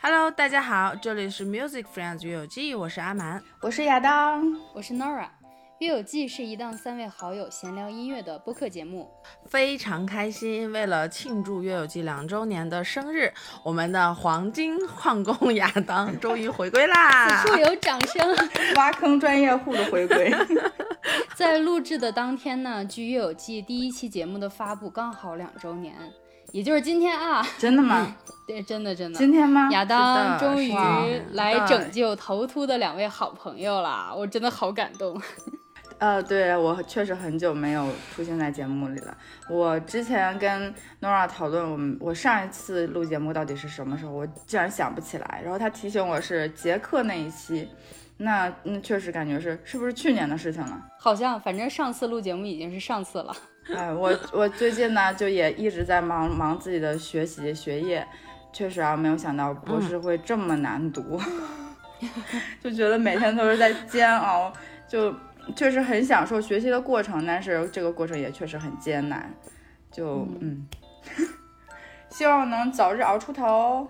Hello，大家好，这里是 Music Friends 乐友记，我是阿蛮，我是亚当，我是 Nora。乐友记是一档三位好友闲聊音乐的播客节目，非常开心。为了庆祝乐友记两周年的生日，我们的黄金矿工亚当终于回归啦！此处有掌声，挖坑专业户的回归。在录制的当天呢，距月有记第一期节目的发布刚好两周年，也就是今天啊！真的吗？对，真的真的。今天吗？亚当终于来拯救头秃的两位好朋友了，我真的好感动。呃，对我确实很久没有出现在节目里了。我之前跟 Nora 讨论，我们我上一次录节目到底是什么时候，我竟然想不起来。然后他提醒我是杰克那一期，那那确实感觉是是不是去年的事情了？好像，反正上次录节目已经是上次了。哎，我我最近呢就也一直在忙忙自己的学习学业，确实啊，没有想到博士会这么难读，就觉得每天都是在煎熬，就。确实很享受学习的过程，但是这个过程也确实很艰难，就嗯，希望能早日熬出头。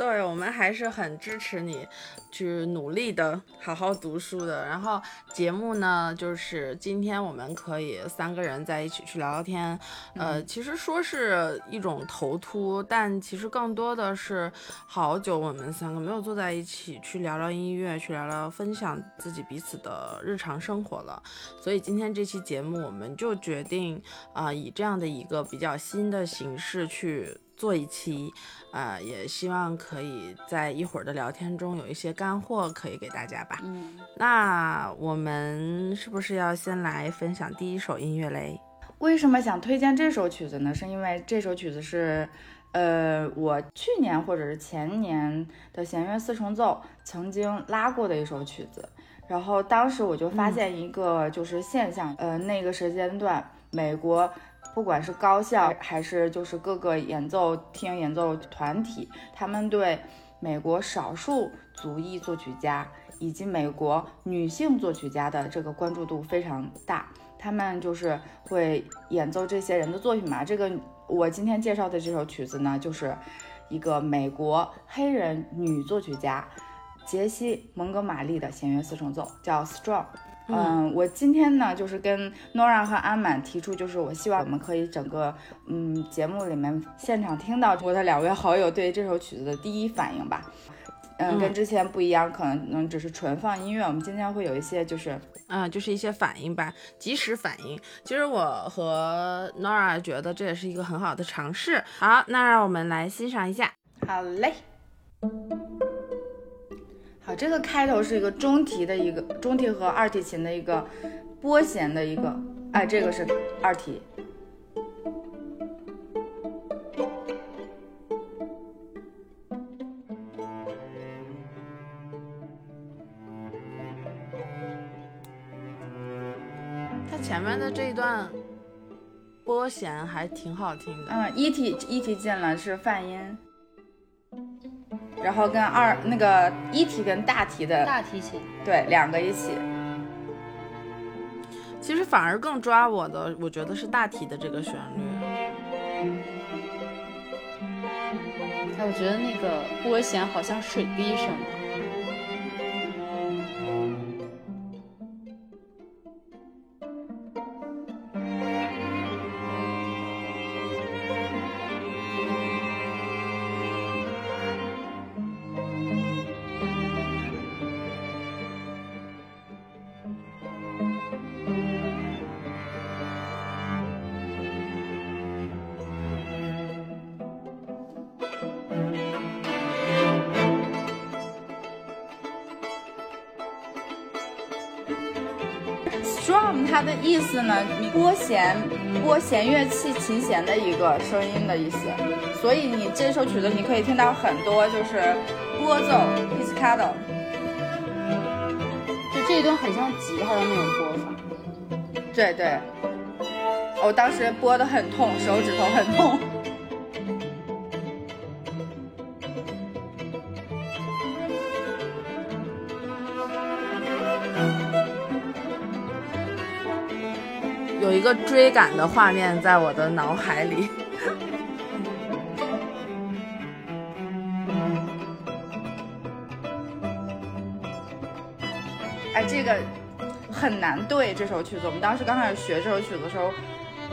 对我们还是很支持你。去努力的好好读书的，然后节目呢，就是今天我们可以三个人在一起去聊聊天，呃，其实说是一种头秃，但其实更多的是好久我们三个没有坐在一起去聊聊音乐，去聊聊分享自己彼此的日常生活了，所以今天这期节目我们就决定啊，以这样的一个比较新的形式去。做一期，呃，也希望可以在一会儿的聊天中有一些干货可以给大家吧。嗯，那我们是不是要先来分享第一首音乐嘞？为什么想推荐这首曲子呢？是因为这首曲子是，呃，我去年或者是前年的弦乐四重奏曾经拉过的一首曲子。然后当时我就发现一个就是现象，呃，那个时间段美国。不管是高校还是就是各个演奏厅、演奏团体，他们对美国少数族裔作曲家以及美国女性作曲家的这个关注度非常大。他们就是会演奏这些人的作品嘛。这个我今天介绍的这首曲子呢，就是一个美国黑人女作曲家杰西蒙哥马利的弦乐四重奏，叫《Strong》。嗯，我今天呢，就是跟 Nora 和阿满提出，就是我希望我们可以整个嗯节目里面现场听到我的两位好友对这首曲子的第一反应吧。嗯，跟之前不一样，可能能只是纯放音乐，我们今天会有一些就是嗯，就是一些反应吧，及时反应。其实我和 Nora 觉得这也是一个很好的尝试。好，那让我们来欣赏一下。好嘞。好，这个开头是一个中提的一个中提和二提琴的一个拨弦的一个，哎，这个是二提。它前面的这一段拨弦还挺好听的。嗯，一提一提进了是泛音。然后跟二那个一题跟大题的大提琴，对，两个一起。其实反而更抓我的，我觉得是大题的这个旋律。哎，我觉得那个拨弦好像水滴声。拨弦，拨弦乐器琴弦的一个声音的意思。所以你这首曲子你可以听到很多就是拨奏，pizzicato。就这一段很像吉他的那种拨法。对对，我当时拨的很痛，手指头很痛。个追赶的画面在我的脑海里。哎，这个很难对这首曲子。我们当时刚开始学这首曲子的时候，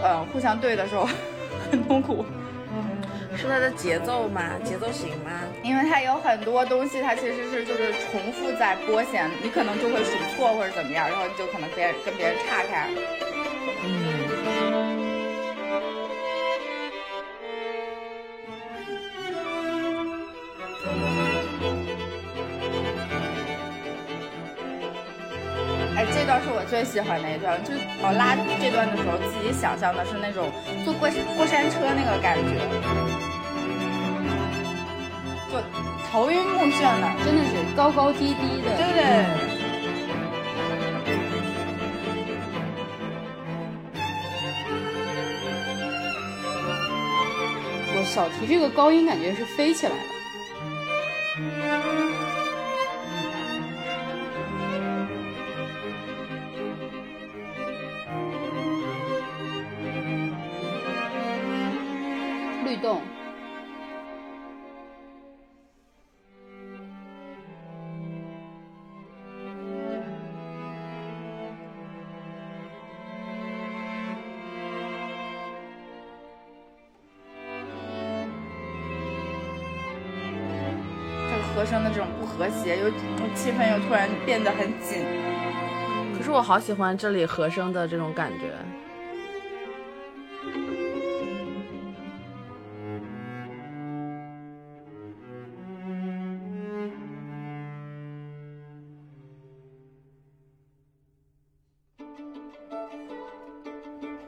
呃，互相对的时候很痛苦，是它的节奏吗？节奏型吗？因为它有很多东西，它其实是就是重复在拨弦，你可能就会数错或者怎么样，然后你就可能别跟别人岔开。最喜欢那一段，就是我拉这段的时候，自己想象的是那种坐过过山车那个感觉，就头晕目眩的，真的是高高低低的。对不对？我小提这个高音感觉是飞起来了。又气氛又突然变得很紧。可是我好喜欢这里和声的这种感觉。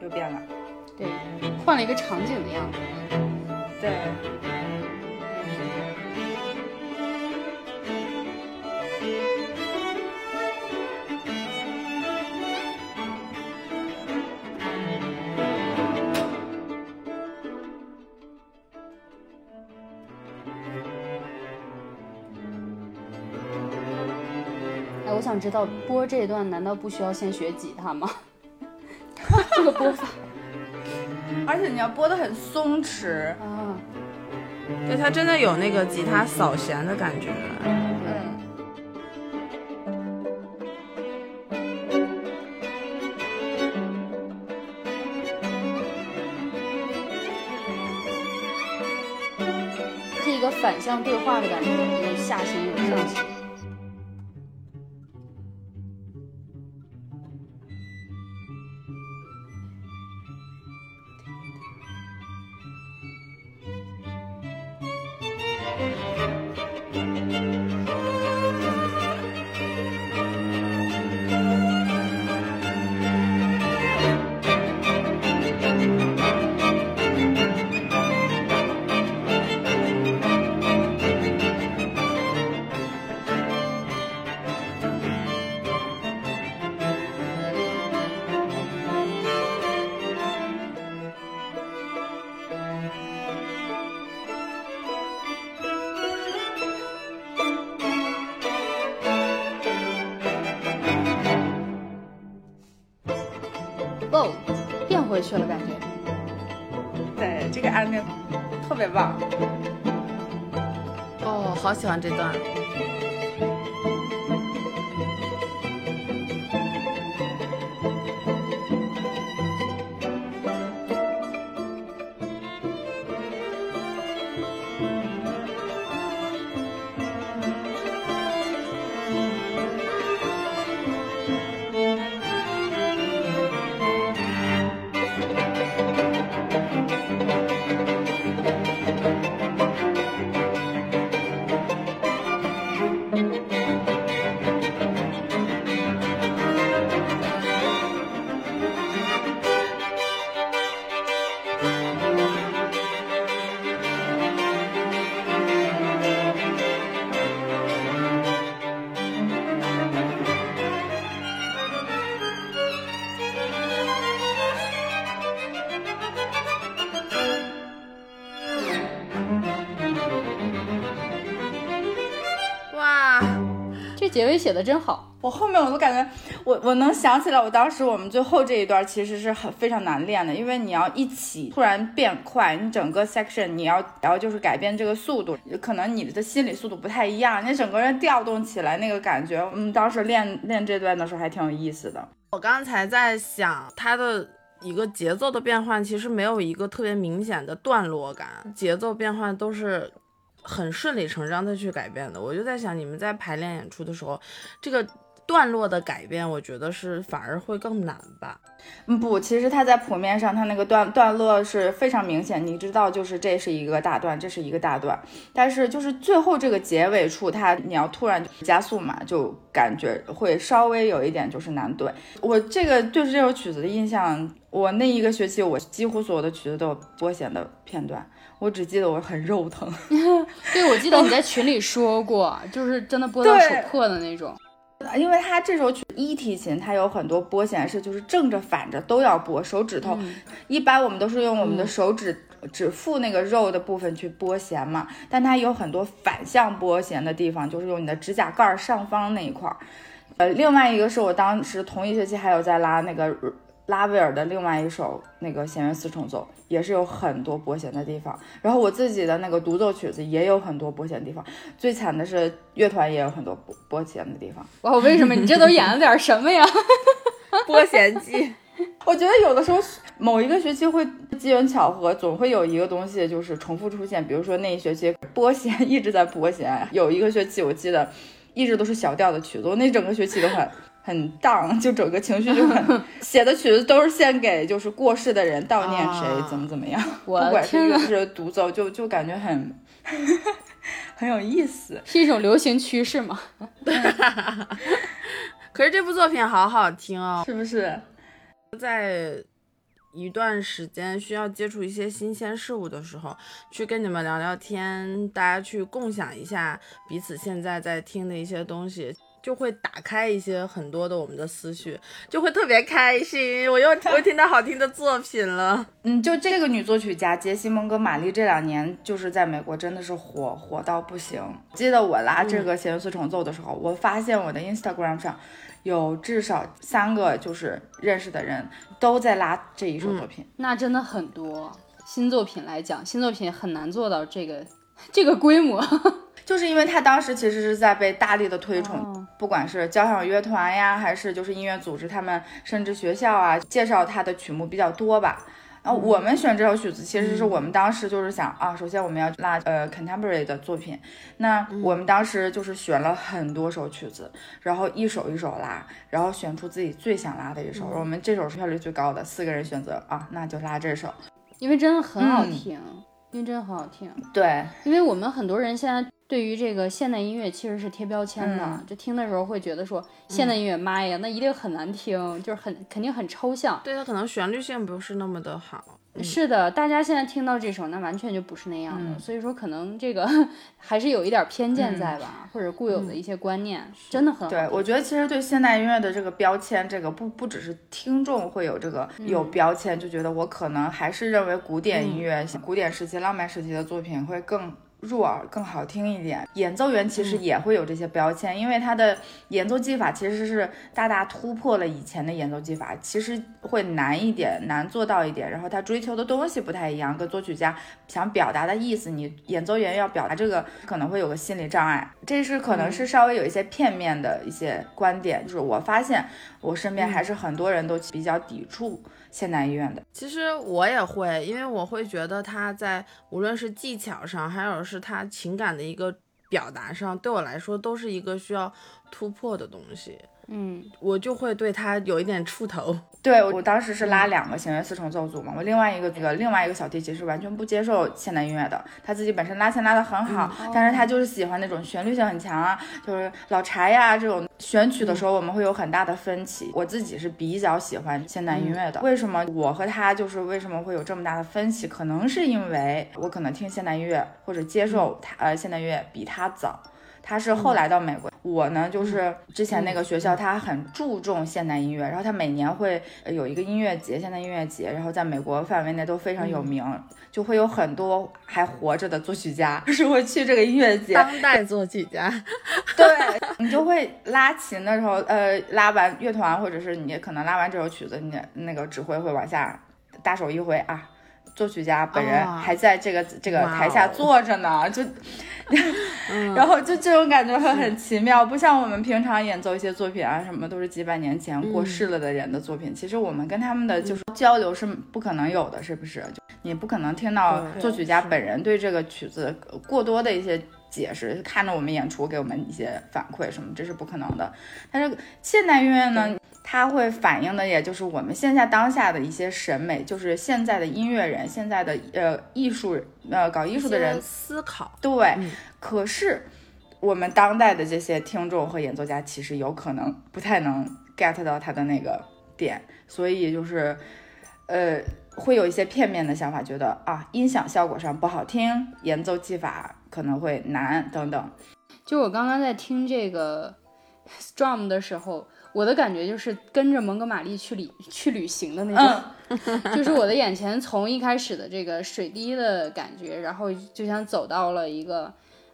又变了，对，换了一个场景的样子。我想知道播这一段难道不需要先学吉他吗？这个播法 而且你要播的很松弛，啊，对，它真的有那个吉他扫弦的感觉。嗯，是一个反向对话的感觉，有下行有上行。结尾写的真好。我后面我都感觉，我我能想起来，我当时我们最后这一段其实是很非常难练的，因为你要一起突然变快，你整个 section 你要然后就是改变这个速度，可能你的心理速度不太一样，你整个人调动起来那个感觉，嗯，当时练练这段的时候还挺有意思的。我刚才在想它的一个节奏的变换，其实没有一个特别明显的段落感，节奏变换都是很顺理成章的去改变的。我就在想，你们在排练演出的时候，这个段落的改变，我觉得是反而会更难吧。嗯，不，其实它在谱面上，它那个段段落是非常明显，你知道，就是这是一个大段，这是一个大段，但是就是最后这个结尾处，它你要突然加速嘛，就感觉会稍微有一点就是难对。我这个对这首曲子的印象，我那一个学期我几乎所有的曲子都有拨弦的片段，我只记得我很肉疼。对，我记得你在群里说过，就是真的拨到手破的那种。因为它这首曲一提琴，它有很多拨弦是就是正着反着都要拨，手指头、一般我们都是用我们的手指、指腹那个肉的部分去拨弦嘛，但它有很多反向拨弦的地方，就是用你的指甲盖儿上方那一块儿。呃，另外一个是我当时同一学期还有在拉那个拉威尔的另外一首那个弦乐四重奏，也是有很多拨弦的地方。然后我自己的那个独奏曲子也有很多拨弦的地方。最惨的是乐团也有很多拨拨弦的地方。哇，为什么你这都演了点什么呀？拨弦记，我觉得有的时候某一个学期会机缘巧合，总会有一个东西就是重复出现。比如说那一学期拨弦一直在拨弦，有一个学期我记得一直都是小调的曲子，我那整个学期都很很荡，就整个情绪就很 写的曲子都是献给就是过世的人，悼念谁、啊怎么怎么样。我不管是天呐乐是独奏，就就感觉很 很有意思。是一种流行趋势吗？可是这部作品好好听哦，是不是？在一段时间需要接触一些新鲜事物的时候，去跟你们聊聊天，大家去共享一下彼此现在在听的一些东西。就会打开一些很多的我们的思绪，就会特别开心。我又 又听到好听的作品了。嗯，就这个女作曲家杰西·蒙哥马利这两年就是在美国真的是火火到不行。记得我拉这个弦乐四重奏的时候，我发现我的 Instagram 上有至少三个就是认识的人都在拉这一首作品。那真的很多。新作品来讲，新作品很难做到这个这个规模。就是因为他当时其实是在被大力的推崇，哦不管是交响乐团呀，还是就是音乐组织，他们甚至学校啊，介绍他的曲目比较多吧。然后我们选这首曲子，其实是我们当时就是想啊，首先我们要拉呃 contemporary 的作品，那我们当时就是选了很多首曲子，然后一首一首拉，然后选出自己最想拉的一首。我们这首是票率最高的，四个人选择啊，那就拉这首。因为真的很好嗯听，因为真的很好听。对，因为我们很多人现在对于这个现代音乐其实是贴标签的，嗯就听的时候会觉得说现代音乐，妈呀，那一定很难听，就是很肯定很抽象。对它可能旋律性不是那么的好。是的，大家现在听到这首，那完全就不是那样的，所以说可能这个 还是有一点偏见在吧，或者固有的一些观念，真的很好对，我觉得其实对现代音乐的这个标签，这个不不只是听众会有这个有标签，就觉得我可能还是认为古典音乐、像古典时期、浪漫时期的作品会更。入耳更好听一点，演奏员其实也会有这些标签，因为他的演奏技法其实是大大突破了以前的演奏技法，其实会难一点，难做到一点。然后他追求的东西不太一样，跟作曲家想表达的意思，你演奏员要表达这个可能会有个心理障碍，这是可能是稍微有一些片面的一些观点。就是我发现我身边还是很多人都比较抵触现代医院的。其实我也会，因为我会觉得他在无论是技巧上，还有是他情感的一个表达上，对我来说都是一个需要突破的东西。嗯，我就会对他有一点怵头。对我当时是拉两个弦乐四重奏组嘛，我另外一个这个另外一个小提琴是完全不接受现代音乐的，他自己本身拉弦拉的很好，但是他就是喜欢那种旋律性很强啊，就是老柴呀这种选曲的时候我们会有很大的分歧。我自己是比较喜欢现代音乐的，为什么我和他就是为什么会有这么大的分歧？可能是因为我可能听现代音乐或者接受他呃现代音乐比他早。他是后来到美国。我呢，就是之前那个学校，他很注重现代音乐，然后他每年会有一个音乐节，现代音乐节，然后在美国范围内都非常有名，就会有很多还活着的作曲家 是会去这个音乐节。当代作曲家，对你就会拉琴的时候，呃，拉完乐团或者是你可能拉完这首曲子，你那个指挥会往下大手一挥啊。作曲家本人还在这个这个台下坐着呢，就，然后就这种感觉会很奇妙，不像我们平常演奏一些作品啊，什么都是几百年前过世了的人的作品，其实我们跟他们的就是交流是不可能有的，是不是？就你不可能听到作曲家本人对这个曲子过多的一些解释，看着我们演出给我们一些反馈什么，这是不可能的。但是现代音乐呢？它会反映的，也就是我们现在当下的一些审美，就是现在的音乐人，现在的呃艺术，呃搞艺术的人思考。对，可是我们当代的这些听众和演奏家，其实有可能不太能 get 到他的那个点，所以就是呃会有一些片面的想法，觉得啊音响效果上不好听，演奏技法可能会难等等。就我刚刚在听这个 Strum 的时候。我的感觉就是跟着蒙哥马利去旅 去旅行的那种，就是我的眼前从一开始的这个水滴的感觉，然后就像走到了一个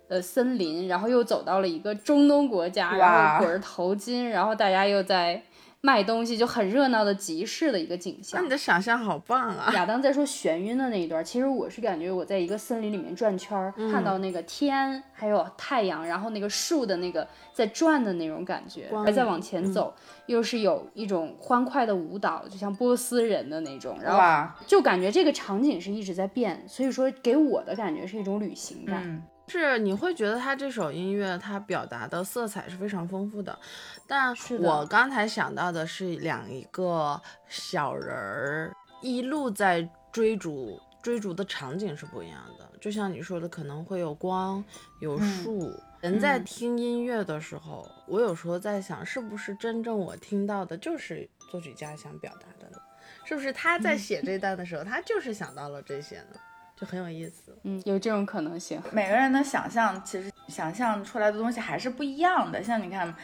呃森林，然后又走到了一个中东国家，然后裹着头巾，然后大家又在。卖东西就很热闹的集市的一个景象，那你的想象好棒啊！亚当在说眩晕的那一段，其实我是感觉我在一个森林里面转圈儿，看到那个天还有太阳，然后那个树的那个在转的那种感觉，还在往前走，又是有一种欢快的舞蹈，就像波斯人的那种，然后就感觉这个场景是一直在变，所以说给我的感觉是一种旅行感。是你会觉得他这首音乐，他表达的色彩是非常丰富的，但我刚才想到的是两一个小人儿一路在追逐，追逐的场景是不一样的。就像你说的，可能会有光，有树。人在听音乐的时候，我有时候在想，是不是真正我听到的就是作曲家想表达的呢？是不是他在写这段的时候，他就是想到了这些呢？就很有意思，嗯，有这种可能性。每个人的想象，其实想象出来的东西还是不一样的。像你看，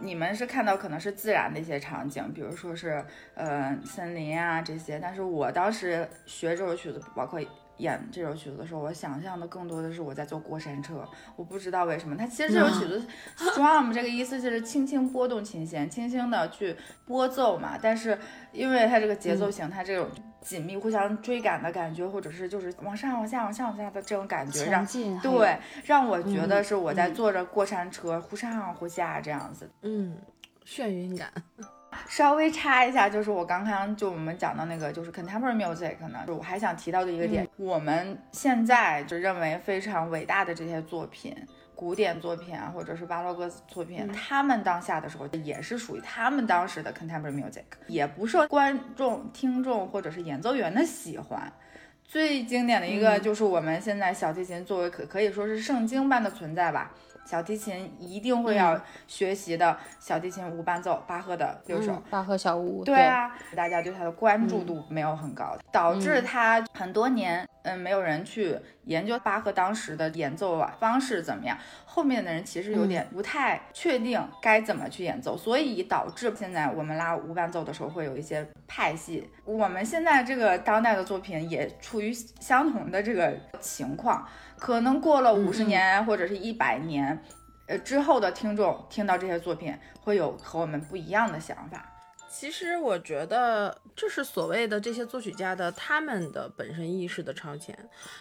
你们是看到可能是自然的一些场景，比如说是呃森林啊这些，但是我当时学这首曲子，包括。演这首曲子的时候，我想象的更多的是我在坐过山车。我不知道为什么，它其实这首曲子 strum 这个意思就是轻轻拨动琴弦，轻轻的去拨奏嘛。但是因为它这个节奏型，它这种紧密互相追赶的感觉，或者是就是往上往下往下往下的这种感觉，让对让我觉得是我在坐着过山车，忽上忽下这样子。嗯，眩晕感。稍微插一下，就是我刚刚就我们讲到那个就是 contemporary music 呢，就我还想提到的一个点，我们现在就认为非常伟大的这些作品，古典作品啊，或者是巴洛克作品，他们当下的时候也是属于他们当时的 contemporary music，也不受观众、听众或者是演奏员的喜欢。最经典的一个就是我们现在小提琴作为可可以说是圣经般的存在吧。小提琴一定会要学习的小提琴无伴奏，巴赫的六首，巴赫小五。对啊，大家对他的关注度没有很高，导致他很多年，嗯，没有人去研究巴赫当时的演奏啊方式怎么样。后面的人其实有点不太确定该怎么去演奏，所以导致现在我们拉无伴奏的时候会有一些派系。我们现在这个当代的作品也处于相同的这个情况。可能过了五十年或者是一百年，呃之后的听众听到这些作品，会有和我们不一样的想法。其实我觉得，这是所谓的这些作曲家的他们的本身意识的超前。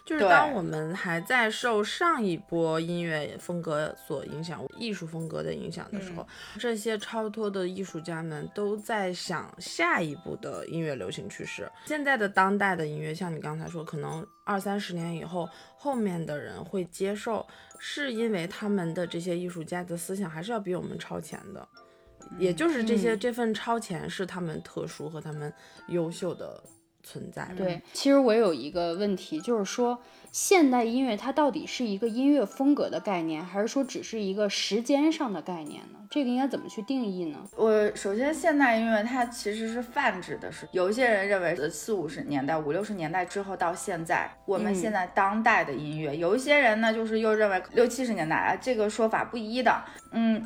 就是当我们还在受上一波音乐风格所影响、艺术风格的影响的时候，这些超脱的艺术家们都在想下一步的音乐流行趋势。现在的当代的音乐，像你刚才说，可能二三十年以后，后面的人会接受，是因为他们的这些艺术家的思想还是要比我们超前的。也就是这些，这份超前是他们特殊和他们优秀的存在。对，其实我有一个问题，就是说现代音乐它到底是一个音乐风格的概念，还是说只是一个时间上的概念呢？这个应该怎么去定义呢？我首先，现代音乐它其实是泛指的是，有一些人认为四五十年代、五六十年代之后到现在，我们现在当代的音乐；有一些人呢，就是又认为六七十年代啊，这个说法不一的。嗯，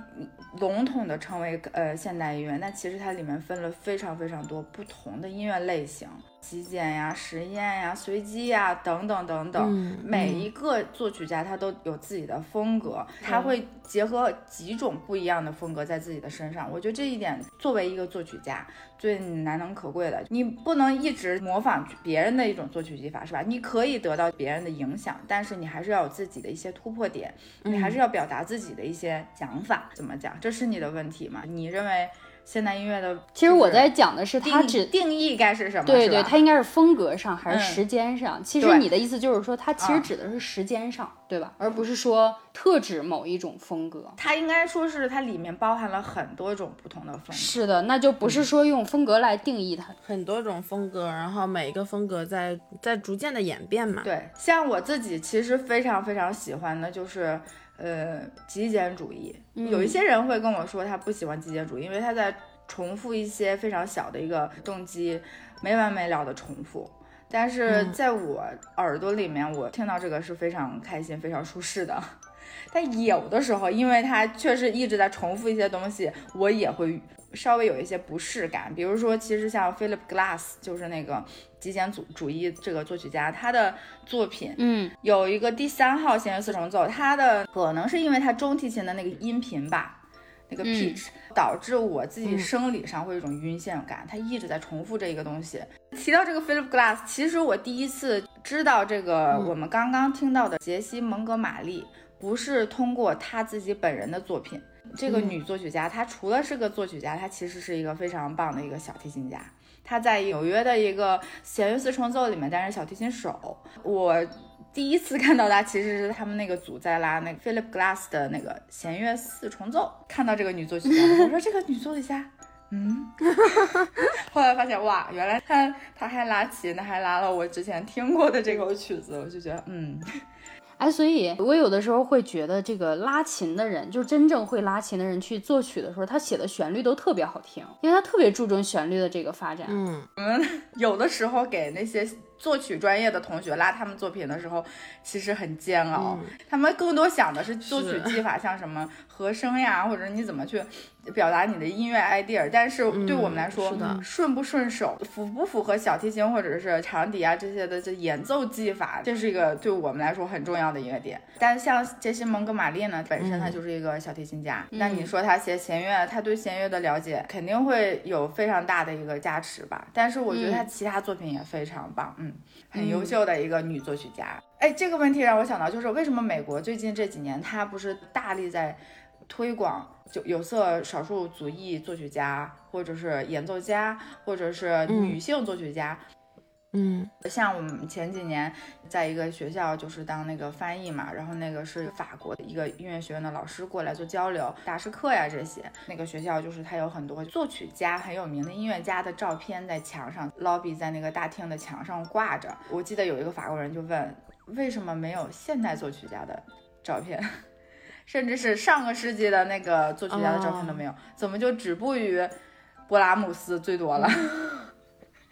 笼统的称为呃现代音乐，那其实它里面分了非常非常多不同的音乐类型。极简呀、实验呀、随机呀等等等等，每一个作曲家他都有自己的风格，他会结合几种不一样的风格在自己的身上。我觉得这一点作为一个作曲家最难能可贵的，你不能一直模仿别人的一种作曲技法，是吧？你可以得到别人的影响，但是你还是要有自己的一些突破点，你还是要表达自己的一些想法。怎么讲？这是你的问题吗？你认为？现代音乐的，其实我在讲的是它只定义该是什么？对对，它应该是风格上还是时间上？其实你的意思就是说，它其实指的是时间上，对吧？而不是说特指某一种风格。它应该说是它里面包含了很多种不同的风格。是的，那就不是说用风格来定义它，很多种风格，然后每一个风格在在逐渐的演变嘛。对，像我自己其实非常非常喜欢的就是。呃，极简主义，有一些人会跟我说他不喜欢极简主义，因为他在重复一些非常小的一个动机，没完没了的重复。但是在我耳朵里面，我听到这个是非常开心、非常舒适的。但有的时候，因为他确实一直在重复一些东西，我也会稍微有一些不适感。比如说，其实像 Philip Glass，就是那个。极简主主义这个作曲家，他的作品，嗯，有一个第三号弦乐四重奏，他的可能是因为他中提琴的那个音频吧，那个 pitch 导致我自己生理上会有一种晕眩感，他一直在重复这一个东西。提到这个 Philip Glass，其实我第一次知道这个我们刚刚听到的杰西蒙哥马利，不是通过他自己本人的作品，这个女作曲家，她除了是个作曲家，她其实是一个非常棒的一个小提琴家。她在纽约的一个弦乐四重奏里面担任小提琴手。我第一次 看到她，其实是他们那个组在拉那个 Philip Glass 的那个弦乐四重奏。看到这个女作曲家，我说 这个女作曲家，嗯，后来发现哇，原来她她还拉琴，还拉了我之前听过的这首曲子，我就觉得嗯。哎，所以我有的时候会觉得，这个拉琴的人，就是真正会拉琴的人去作曲的时候，他写的旋律都特别好听，因为他特别注重旋律的这个发展。嗯，我们有的时候给那些。作曲专业的同学拉他们作品的时候，其实很煎熬。他们更多想的是作曲技法，像什么和声呀，或者你怎么去表达你的音乐 idea。但是对我们来说，顺不顺手，符不符合小提琴或者是长笛啊这些的这演奏技法，这是一个对我们来说很重要的一个点。但像杰西蒙哥马利呢，本身他就是一个小提琴家，那你说他写弦乐，他对弦乐的了解肯定会有非常大的一个加持吧。但是我觉得他其他作品也非常棒，嗯。很优秀的一个女作曲家，哎，这个问题让我想到，就是为什么美国最近这几年，它不是大力在推广就有色少数族裔作曲家，或者是演奏家，或者是女性作曲家？嗯，像我们前几年在一个学校就是当那个翻译嘛，然后那个是法国的一个音乐学院的老师过来做交流，大师课呀这些。那个学校就是他有很多作曲家很有名的音乐家的照片在墙上，lobby 在那个大厅的墙上挂着。我记得有一个法国人就问，为什么没有现代作曲家的照片，甚至是上个世纪的那个作曲家的照片都没有，怎么就止步于勃拉姆斯最多了？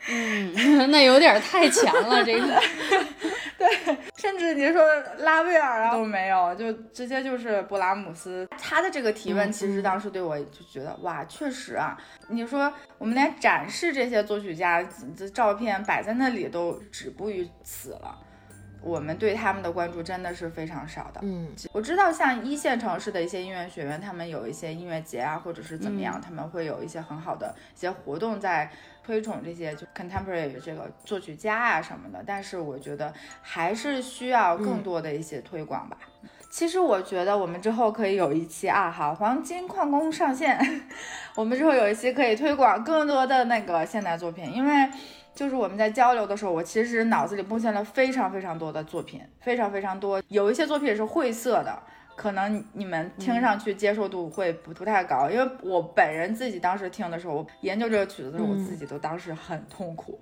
嗯，那有点太强了，这个。对，甚至你说拉威尔啊都没有，就直接就是布拉姆斯。他的这个提问，其实当时对我就觉得，哇，确实啊。你说我们连展示这些作曲家的照片摆在那里都止步于此了。我们对他们的关注真的是非常少的。嗯，我知道像一线城市的一些音乐学院，他们有一些音乐节啊，或者是怎么样，他们会有一些很好的一些活动在推崇这些就 contemporary 这个作曲家啊什么的。但是我觉得还是需要更多的一些推广吧。其实我觉得我们之后可以有一期啊，好，黄金矿工上线，我们之后有一期可以推广更多的那个现代作品，因为。就是我们在交流的时候，我其实脑子里蹦现了非常非常多的作品，非常非常多。有一些作品是晦涩的，可能你们听上去接受度会不不太高。因为我本人自己当时听的时候，我研究这个曲子的时候，我自己都当时很痛苦。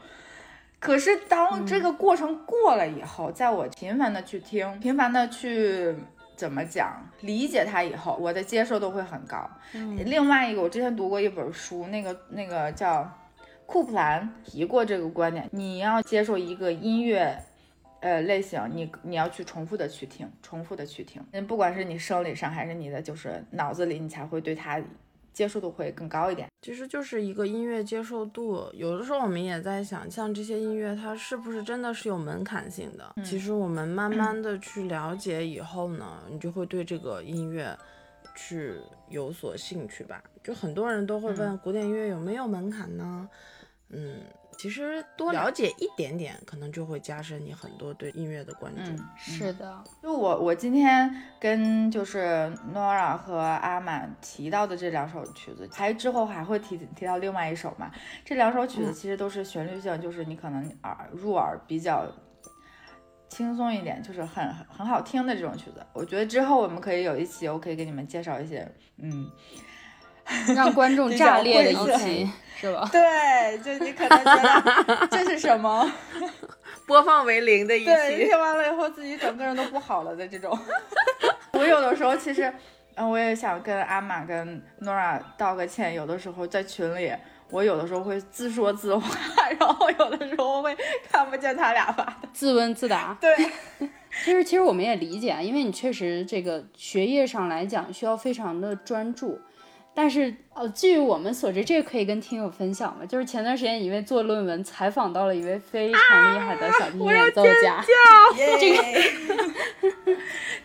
可是当这个过程过了以后，在我频繁的去听，频繁的去怎么讲理解它以后，我的接受度会很高。另外一个，我之前读过一本书，那个那个叫库普兰提过这个观点，你要接受一个音乐。呃，类型你你要去重复的去听，重复的去听，嗯，不管是你生理上还是你的就是脑子里，你才会对它接受度会更高一点。其实就是一个音乐接受度，有的时候我们也在想，像这些音乐它是不是真的是有门槛性的？其实我们慢 慢的去了解以后呢，你就会对这个音乐去有所兴趣吧。就很多人都会问，古典音乐有没有门槛呢？嗯。其实多了解一点点，可能就会加深你很多对音乐的关注。是的，就我我今天跟就是 Nora 和阿满提到的这两首曲子，还之后还会提提到另外一首嘛？这两首曲子其实都是旋律性，就是你可能耳入耳比较轻松一点，就是很很好听的这种曲子。我觉得之后我们可以有一期，我可以给你们介绍一些，嗯。让观众炸裂的一期，是吧？对，就你可能觉得这是什么，播放为零的一期，听完了以后自己整个人都不好了的这种。我有的时候其实，嗯，我也想跟阿玛跟 Nora 道个歉。有的时候在群里，我有的时候会自说自话，然后有的时候会看不见他俩发的，自问自答。对，其实其实我们也理解啊，因为你确实这个学业上来讲需要非常的专注。但是，呃，据我们所知，这个可以跟听友分享嘛？就是前段时间，一位做论文采访到了一位非常厉害的小提琴演奏家。这个，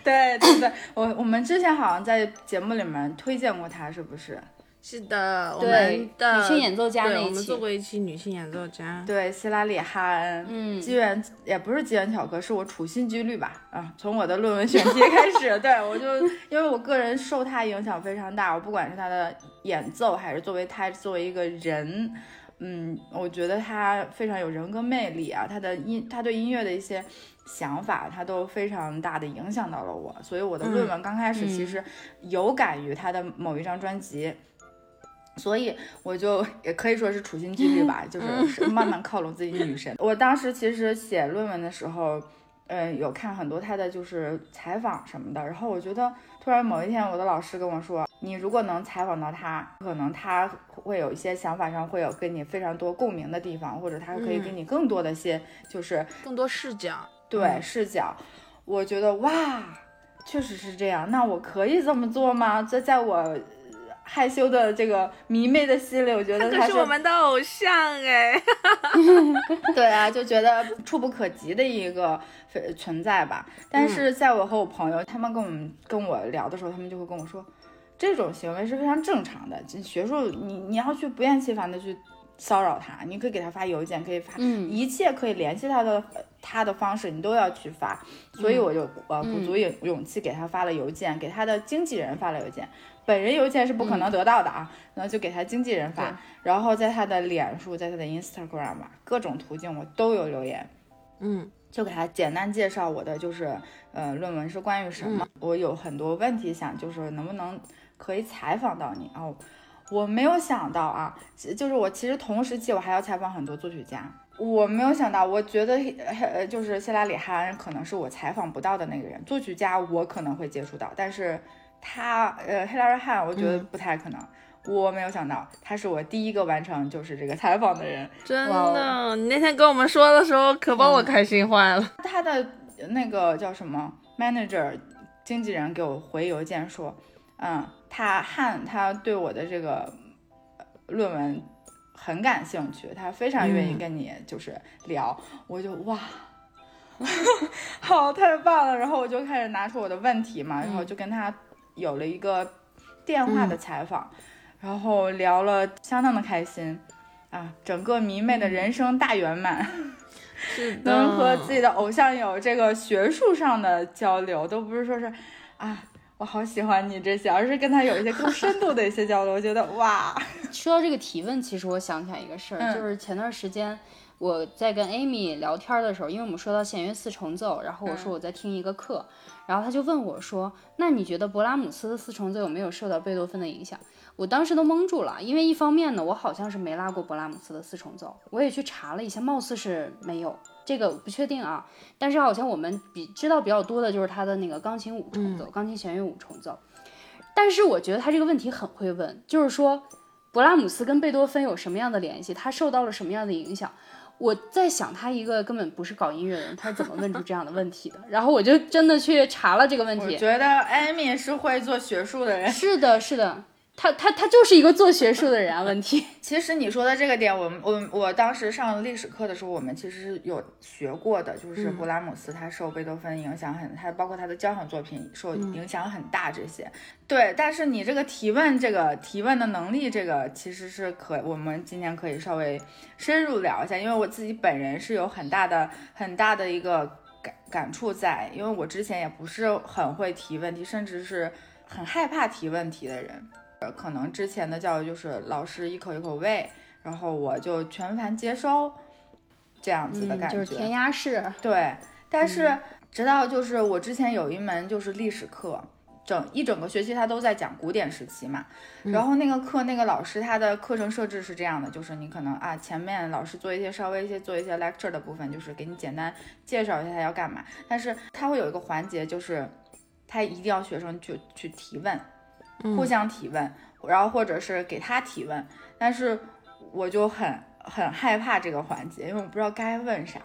对对对，我我们之前好像在节目里面推荐过他，是不是？是的，我们的女性演奏家那一期，我们做过一期女性演奏家。对，希拉里哈恩，嗯，机缘也不是机缘巧合，是我处心积虑吧？啊，从我的论文选题 开始，对我就因为我个人受他影响非常大，我不管是他的演奏，还是作为他作为一个人，嗯，我觉得他非常有人格魅力啊，他的音，他对音乐的一些想法，他都非常大的影响到了我，所以我的论文刚开始其实有感于他的某一张专辑。所以我就也可以说是处心积虑吧，就是慢慢靠拢自己女神。我当时其实写论文的时候，嗯，有看很多她的就是采访什么的。然后我觉得，突然某一天，我的老师跟我说，你如果能采访到她，可能她会有一些想法上会有跟你非常多共鸣的地方，或者她可以给你更多的些就是更多视角。对视角，我觉得哇，确实是这样。那我可以这么做吗？这在我。害羞的这个迷妹的心理，我觉得他是我们的偶像哎，对啊，就觉得触不可及的一个存在吧。但是在我和我朋友他们跟我们跟我聊的时候，他们就会跟我说，这种行为是非常正常的。学术你你要去不厌其烦的去骚扰他，你可以给他发邮件，可以发一切可以联系他的他的方式，你都要去发。所以我就呃鼓足勇勇气给他发了邮件，给他的经纪人发了邮件。本人邮件是不可能得到的啊，然后就给他经纪人发，然后在他的脸书，在他的 Instagram 吧，各种途径我都有留言，嗯，就给他简单介绍我的就是，呃，论文是关于什么，我有很多问题想就是能不能可以采访到你。哦，我没有想到啊，就是我其实同时期我还要采访很多作曲家，我没有想到，我觉得呃就是希拉里哈恩可能是我采访不到的那个人，作曲家我可能会接触到，但是。他呃，黑拉瑞汉，我觉得不太可能。我没有想到，他是我第一个完成就是这个采访的人。真的，你那天跟我们说的时候，可把我开心坏了。他的那个叫什么 manager 经纪人给我回邮件说，嗯，他汉他对我的这个论文很感兴趣，他非常愿意跟你就是聊。我就哇，好，太棒了。然后我就开始拿出我的问题嘛，然后就跟他。有了一个电话的采访，然后聊了相当的开心啊，整个迷妹的人生大圆满，是能和自己的偶像有这个学术上的交流，都不是说是啊，我好喜欢你这些，而是跟他有一些更深度的一些交流。我觉得哇，说到这个提问，其实我想起来一个事儿，就是前段时间。我在跟 Amy 聊天的时候，因为我们说到弦乐四重奏，然后我嗯说我在听一个课，然后他就问我说：“那你觉得勃拉姆斯的四重奏有没有受到贝多芬的影响？”我当时都懵住了，因为一方面呢，我好像是没拉过勃拉姆斯的四重奏，我也去查了一下，貌似是没有，这个不确定啊。但是好像我们比知道比较多的就是他的那个钢琴五重奏，钢琴弦乐五重奏。但是我觉得他这个问题很会问，就是说勃拉姆斯跟贝多芬有什么样的联系？他受到了什么样的影响？我在想，他一个根本不是搞音乐的人，他是怎么问出这样的问题的？然后我就真的去查了这个问题。我觉得艾米是会做学术的人。是的，是的，他他他就是一个做学术的人啊。问题，其实你说的这个点，我们我我当时上历史课的时候，我们其实有学过的，就是勃拉姆斯他受贝多芬影响很，他包括他的交响作品受影响很大这些。对，但是你这个提问，这个提问的能力，这个其实是可，我们今天可以稍微深入聊一下，因为我自己本人是有很大的很大的一个感感触在，因为我之前也不是很会提问题，甚至是很害怕提问题的人。呃可能之前的教育就是老师一口一口喂，然后我就全盘接收，这样子的嗯，感觉。就是填鸭式。对，但是直到就是我之前有一门就是历史课，整一整个学期他都在讲古典时期嘛，然后那个课那个老师他的课程设置是这样的，就是你可能啊前面老师做一些稍微一些做一些 lecture 的部分，就是给你简单介绍一下他要干嘛，但是他会有一个环节就是他一定要学生去去提问。互相提问，然后或者是给他提问，但是我就很很害怕这个环节，因为我不知道该问啥。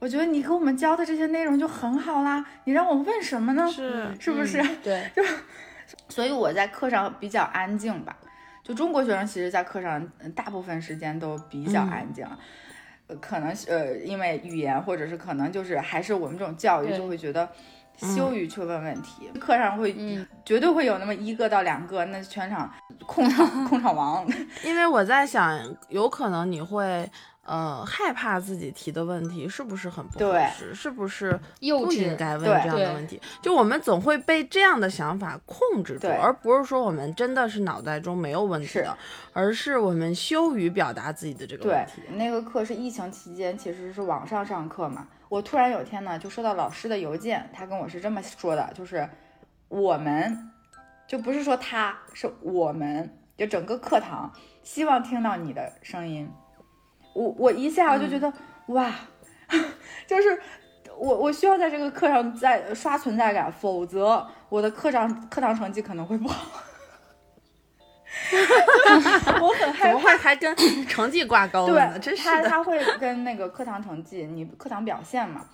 我觉得你给我们教的这些内容就很好啦，你让我问什么呢？是是不是？嗯对，所以我在课上比较安静吧。就中国学生，其实在课上嗯大部分时间都比较安静。呃可能呃，因为语言，或者是可能就是还是我们这种教育就会觉得羞于去问问题，课上会、嗯绝对会有那么一个到两个，那全场控场控场王。因为我在想，有可能你会呃害怕自己提的问题是不是很不合对适，是不是幼不应该问这样的问题？就我们总会被这样的想法控制住，而不是说我们真的是脑袋中没有问题的，而是我们羞于表达自己的这个问对题。，那个课是疫情期间，其实是网上上课嘛。我突然有一天呢，就收到老师的邮件，他跟我是这么说的，就是我们，就不是说他，是我们，就整个课堂希望听到你的声音。我我一下我就觉得、哇，就是我我需要在这个课上再刷存在感，否则我的课上课堂成绩可能会不好。我很害怕怎么会还跟成绩挂钩了呢？对，真是的。他他会跟那个课堂成绩，你课堂表现嘛。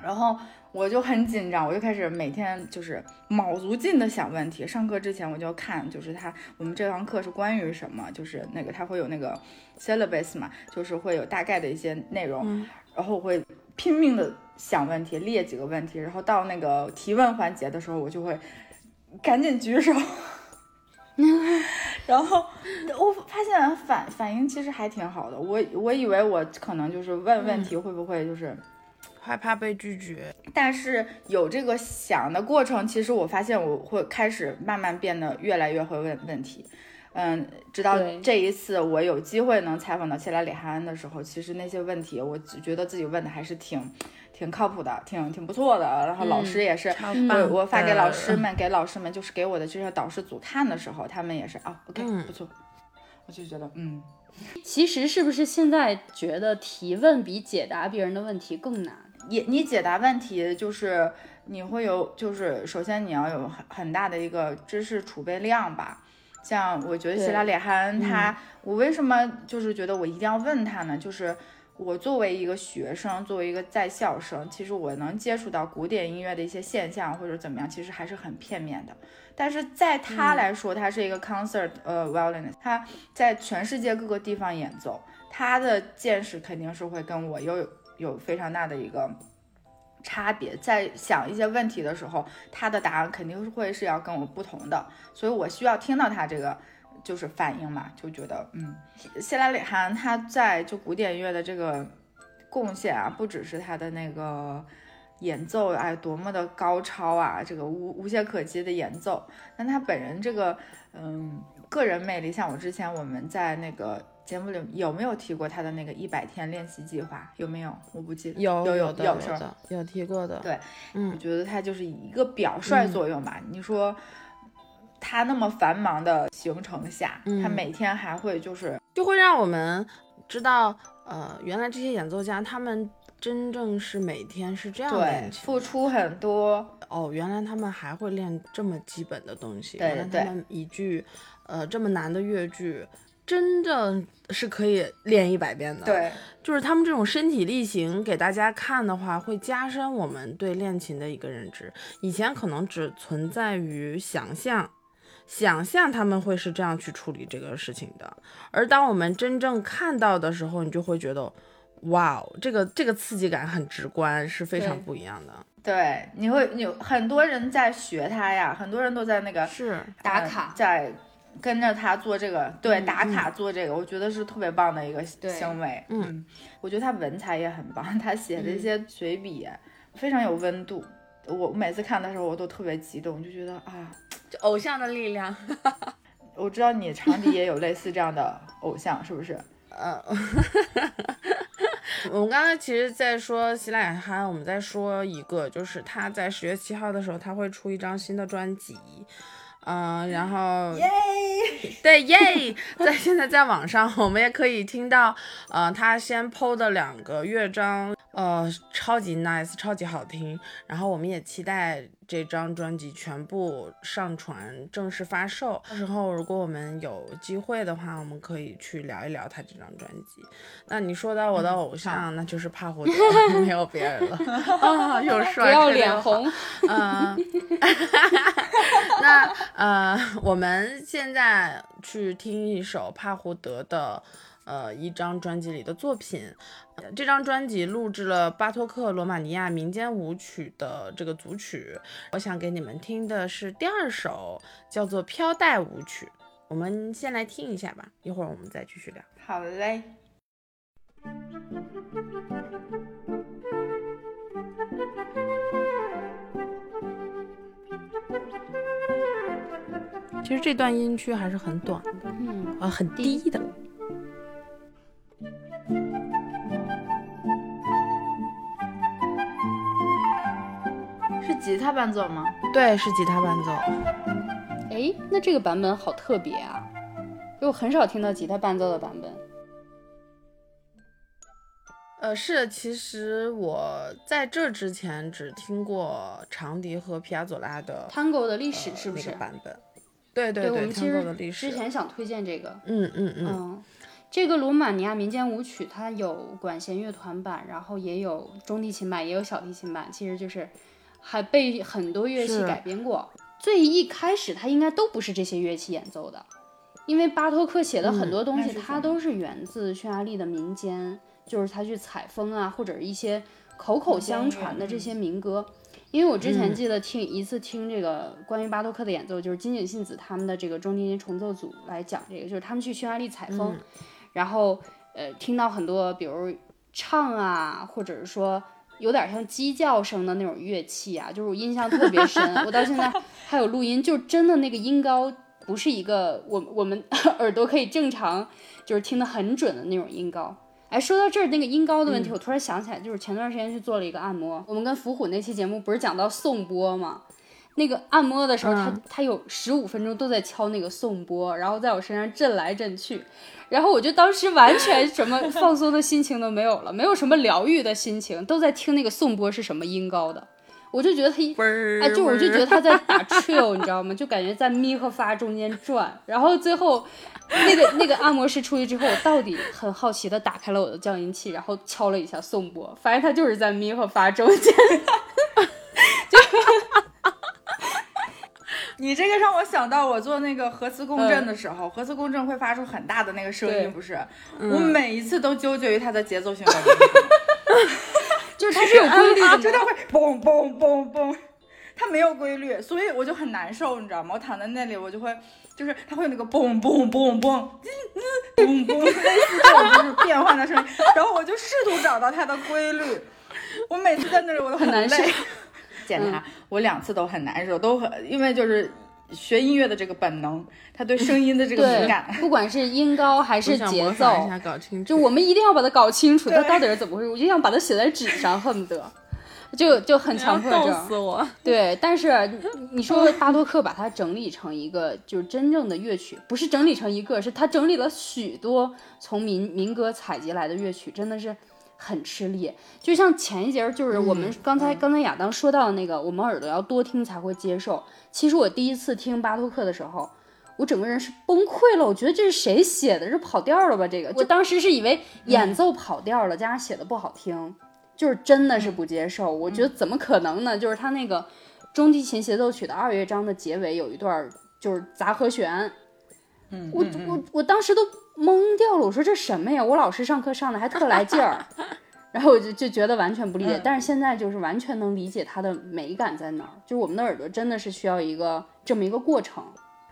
然后我就很紧张，我就开始每天就是卯足劲的想问题。上课之前我就看，就是他我们这堂课是关于什么，就是那个他会有那个 syllabus 嘛，就是会有大概的一些内容，嗯然后我会拼命的想问题，列几个问题，然后到那个提问环节的时候，我就会赶紧举手。然后我发现反反应其实还挺好的，我我以为我可能就是问问题会不会就是，害怕被拒绝，但是有这个想的过程，其实我发现我会开始慢慢变得越来越会问问题，嗯，直到这一次我有机会能采访到切拉里哈恩的时候，其实那些问题我只觉得自己问的还是挺挺靠谱的，挺挺不错的，然后老师也是。嗯我我发给老师们，给老师们就是给我的这些导师组看的时候，他们也是啊，OK，、嗯不错，我就觉得嗯，其实是不是现在觉得提问比解答别人的问题更难？也你解答问题就是你会有，就是首先你要有很很大的一个知识储备量吧。像我觉得希拉里哈恩他，我为什么就是觉得我一定要问他呢？就是我作为一个学生，作为一个在校生，其实我能接触到古典音乐的一些现象或者怎么样，其实还是很片面的。但是在他来说，他是一个 concert 呃 violinist，他在全世界各个地方演奏，他的见识肯定是会跟我有有非常大的一个差别。在想一些问题的时候，他的答案肯定是会是要跟我不同的，所以我需要听到他这个就是反应嘛，就觉得嗯，谢拉里哈他在就古典乐的这个贡献啊，不只是他的那个。演奏哎，多么的高超啊！这个无无懈可击的演奏，但他本人这个嗯个人魅力，像我之前我们在那个节目里有没有提过他的那个一百天练习计划？有没有？我不记得。有有有的有有提过的。对，我嗯，觉得他就是一个表率作用吧。你说他那么繁忙的行程下，嗯他每天还会就是就会让我们知道，呃，原来这些演奏家他们真正是每天是这样对练琴付出很多，哦，原来他们还会练这么基本的东西，对对原来他们一句，呃，这么难的乐句，真的是可以练一百遍的。，对就是他们这种身体力行给大家看的话，会加深我们对练琴的一个认知。以前可能只存在于想象。想象他们会是这样去处理这个事情的，而当我们真正看到的时候，你就会觉得，哇哦，这个这个刺激感很直观，是非常不一样的。对，你会有很多人在学他呀，很多人都在那个是，呃打卡。在跟着他做这个，对，嗯打卡做这个，我觉得是特别棒的一个对。行为。嗯，我觉得他文采也很棒，他写的一些随笔非常有温度。我每次看的时候，我都特别激动，就觉得啊，就偶像的力量。我知道你长笛也有类似这样的偶像，是不是？呃，我们刚才其实，在说希腊雅哈，我们在说一个，就是他在十月七号的时候，他会出一张新的专辑。嗯、然后耶！对耶，在现在在网上，我们也可以听到，呃，他先 PO 的两个乐章，呃，超级 nice，超级好听。然后我们也期待这张专辑全部上传正式发售。到时候如果我们有机会的话，我们可以去聊一聊他这张专辑。那你说到我的偶像，那就是帕胡德，没有别人了。啊，又不帅，要吹得又好脸红。嗯，那呃，我们现在去听一首帕胡德的呃一张专辑里的作品。这张专辑录制了巴托克罗马尼亚民间舞曲的这个组曲，我想给你们听的是第二首，叫做《飘带舞曲》。我们先来听一下吧，一会儿我们再继续聊。好嘞。其实这段音区还是很短的，嗯，呃，很低的。是吉他伴奏吗？对，是吉他伴奏。哎，那这个版本好特别啊，因为我很少听到吉他伴奏的版本。呃，是，其实我在这之前只听过长笛和皮亚佐拉的 Tango 的历史呃是不是？那个版本？对对我们其 Tango 的历史。实之前想推荐这个，嗯嗯嗯，嗯，这个罗马尼亚民间舞曲它有管弦乐团版，然后也有中提琴版，也有小提琴版，其实就是还被很多乐器改编过。最一开始它应该都不是这些乐器演奏的，因为巴托克写的很多东西，它都是源自匈牙利的民间，就是他去采风啊，或者是一些口口相传的这些民歌。因为我之前嗯记得听一次听这个关于巴托克的演奏，就是金井信子他们的这个中提琴重奏组来讲这个，就是他们去匈牙利采风，然后呃听到很多比如唱啊，或者是说有点像鸡叫声的那种乐器啊，就是我印象特别深。我到现在还有录音，就真的那个音高不是一个我我们 耳朵可以正常就是听得很准的那种音高。哎，说到这儿，那个音高的问题，我突然想起来，就是前段时间去做了一个按摩。我们跟伏虎那期节目不是讲到颂钵吗？那个按摩的时候，他嗯。他有十五分钟都在敲那个颂钵，然后在我身上震来震去，然后我就当时完全什么放松的心情都没有了，没有什么疗愈的心情，都在听那个颂钵是什么音高的，我就觉得他一哎，就我就觉得他在打 trill，你知道吗？就感觉在咪和发中间转，然后最后那个那个按摩师出去之后，我到底很好奇的打开了我的降音器，然后敲了一下颂钵，发现他就是在咪和发中间。你这个让我想到我做那个核磁共振的时候，核磁共振会发出很大的那个声音，不是？我每一次都纠结于它的节奏性的问题，就是它是有规律啊，的嘛。就它会嘣嘣嘣嘣，它没有规律，所以我就很难受，你知道吗？我躺在那里，我就会，就是它会有那个嘣嘣嘣嘣，嗯嗯嘣嘣，类似这种就是变换的声音，然后我就试图找到它的规律。我每次在那里我都很难受。检查，我两次都很难受，都很因为就是学音乐的这个本能，他对声音的这个敏感。，不管是音高还是节奏，下搞清楚。就我们一定要把它搞清楚，它到底是怎么回事，我就想把它写在纸上，恨不得，就就很强迫症。死我！对，但是你你说巴托克把它整理成一个就是真正的乐曲，不是整理成一个，是他整理了许多从民民歌采集来的乐曲，真的是很吃力。就像前一节儿就是我们刚才、刚才亚当说到的那个，我们耳朵要多听才会接受。其实我第一次听巴托克的时候。我整个人是崩溃了，我觉得这是谁写的？这跑调了吧？这个，我当时是以为演奏跑调了，加上写的不好听，就是真的是不接受。我觉得怎么可能呢？就是他那个中提琴协奏曲的二乐章的结尾有一段儿就是杂和弦，嗯，我我我当时都懵掉了，我说这什么呀？我老师上课上的还特来劲儿，然后我就就觉得完全不理解。嗯但是现在就是完全能理解它的美感在哪儿，就是我们的耳朵真的是需要一个这么一个过程。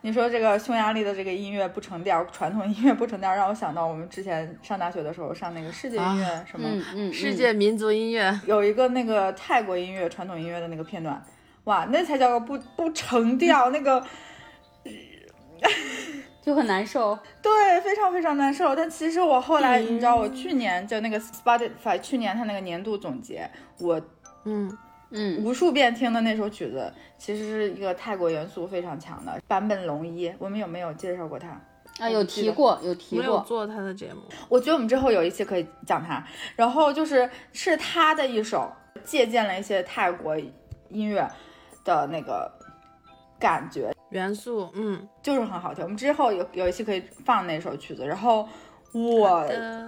你说这个匈牙利的这个音乐不成调，传统音乐不成调，让我想到我们之前上大学的时候上那个世界音乐什么，嗯嗯，世嗯界民族音乐，有一个那个泰国音乐传统音乐的那个片段，哇，那才叫个不不成调，那个就很难受。对，非常非常难受。但其实我后来，你知道，我去年就那个 Spotify 去年他那个年度总结，我嗯，嗯，无数遍听的那首曲子，其实是一个泰国元素非常强的坂本龙一。我们有没有介绍过他？啊，有提过，有提过。没有做他的节目，我觉得我们之后有一期可以讲他。然后就是是他的一首，借鉴了一些泰国音乐的那个感觉，元素，嗯，就是很好听。我们之后有有一期可以放那首曲子。然后我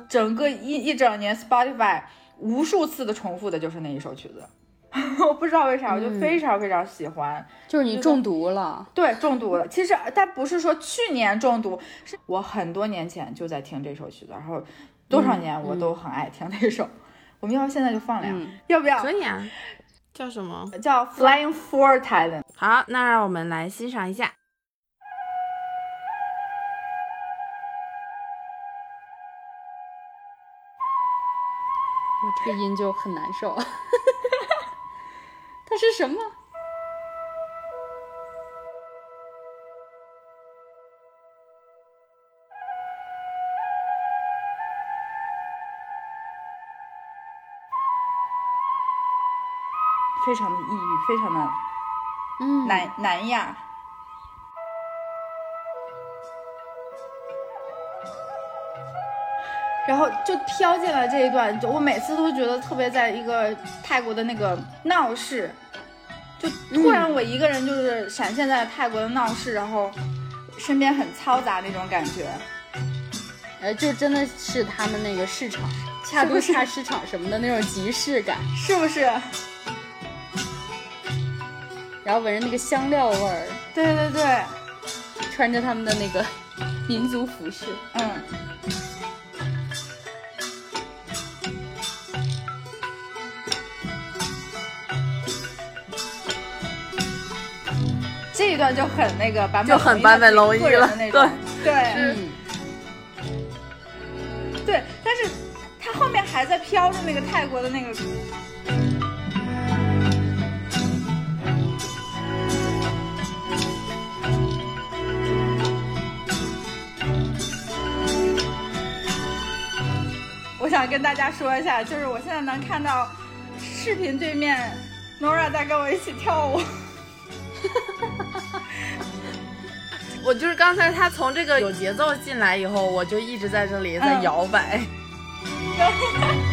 整个一一整年 Spotify 无数次的重复的就是那一首曲子，我不知道为啥，我就非常非常喜欢。就是你中毒了。对，中毒了。其实但不是说去年中毒，是我很多年前就在听这首曲子，然后多少年我都很爱听那首。我们要不现在就放两，嗯，要不要可？以啊。叫什么？叫 Flying for Thailand。好，那让我们来欣赏一下。我这个音就很难受。它是什么？非常的抑郁，非常的嗯，难难呀。然后就飘进了这一段，就我每次都觉得特别在一个泰国的那个闹市，就突然我一个人就是闪现在泰国的闹市，然后身边很嘈杂那种感觉。呃，就真的是他们那个市场，恰是不是 都恰市场什么的那种集市感，是不是？然后闻着那个香料味儿，对对对，穿着他们的那个民族服饰，嗯。这一段就很那个版本，就很版本龙一了对。嗯，对，但是他后面还在飘着那个泰国的那个。我想跟大家说一下，就是我现在能看到视频对面 Nora 在跟我一起跳舞。我就是刚才他从这个有节奏进来以后，我就一直在这里在嗯摇摆。他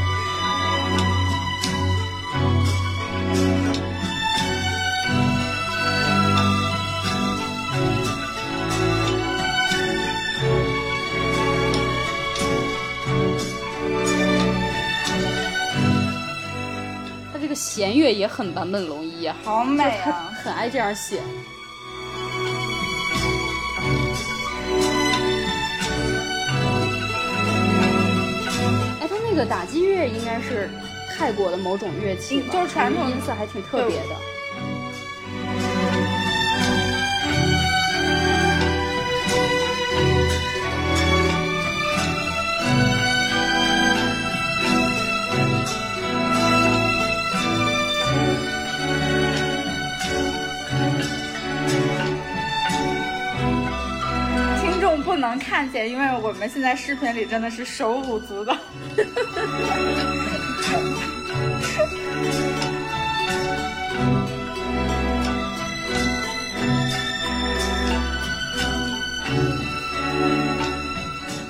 个弦乐也很版本龙一啊，好美他啊！很爱这样写。哎，他那个打击乐应该是泰国的某种乐器就是传统音色还挺特别的。不能看见，因为我们现在视频里真的是手舞足蹈。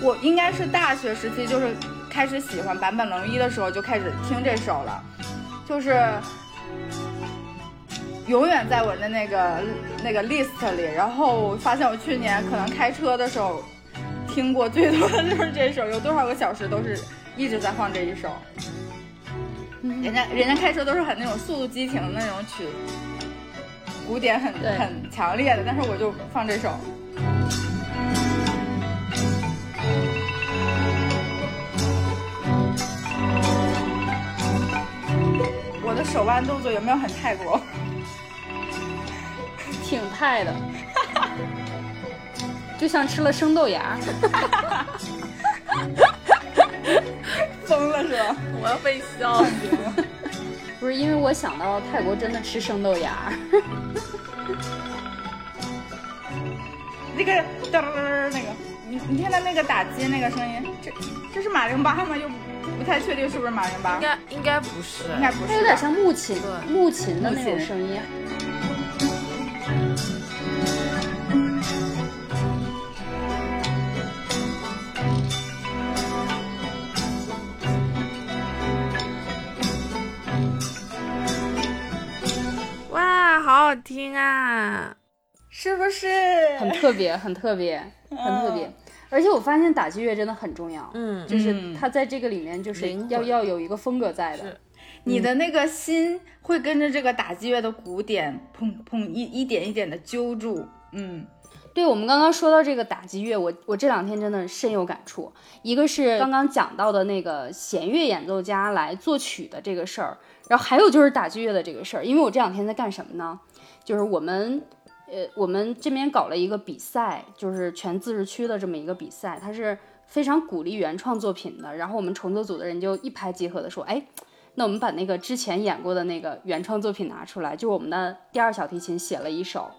我应该是大学时期，就是开始喜欢坂本龙一的时候，就开始听这首了，就是永远在我的那个那个 list 里。然后发现我去年可能开车的时候听过最多的就是这首，有多少个小时都是一直在放这一首。人家人家开车都是很那种速度激情的那种曲，鼓点很很强烈的，但是我就放这首。我的手腕动作有没有很泰国？挺泰的，就像吃了生豆芽。疯了是吧？我要被笑死了。不是因为我想到泰国真的吃生豆芽，那个嘚儿那个，你你听到那个打击那个声音，这这是马零八吗？又不太确定是不是马零八应，该应该不是，应该不是有点像木琴对木琴的那种声音。好好听啊！是不是？很特别，很特别，很特别。而且我发现打击乐真的很重要，嗯，就是嗯它在这个里面就是要要有一个风格在的。你的那个心会跟着这个打击乐的鼓点砰砰一一点一点的揪住，嗯，对我们刚刚说到这个打击乐，我我这两天真的深有感触。一个是刚刚讲到的那个弦乐演奏家来作曲的这个事儿，然后还有就是打击乐的这个事儿。因为我这两天在干什么呢？就是我们呃我们这边搞了一个比赛，就是全自治区的这么一个比赛，它是非常鼓励原创作品的。然后我们重奏组的人就一拍即合的说，哎。那我们把那个之前演过的那个原创作品拿出来，就我们的第二小提琴写了一首，